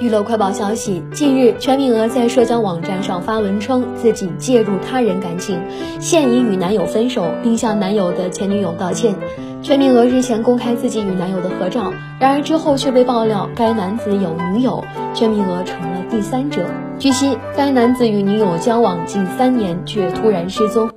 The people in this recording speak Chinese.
娱乐快报消息，近日全敏娥在社交网站上发文称自己介入他人感情，现已与男友分手，并向男友的前女友道歉。全敏娥日前公开自己与男友的合照，然而之后却被爆料该男子有女友。全敏娥成了第三者。据悉，该男子与女友交往近三年，却突然失踪。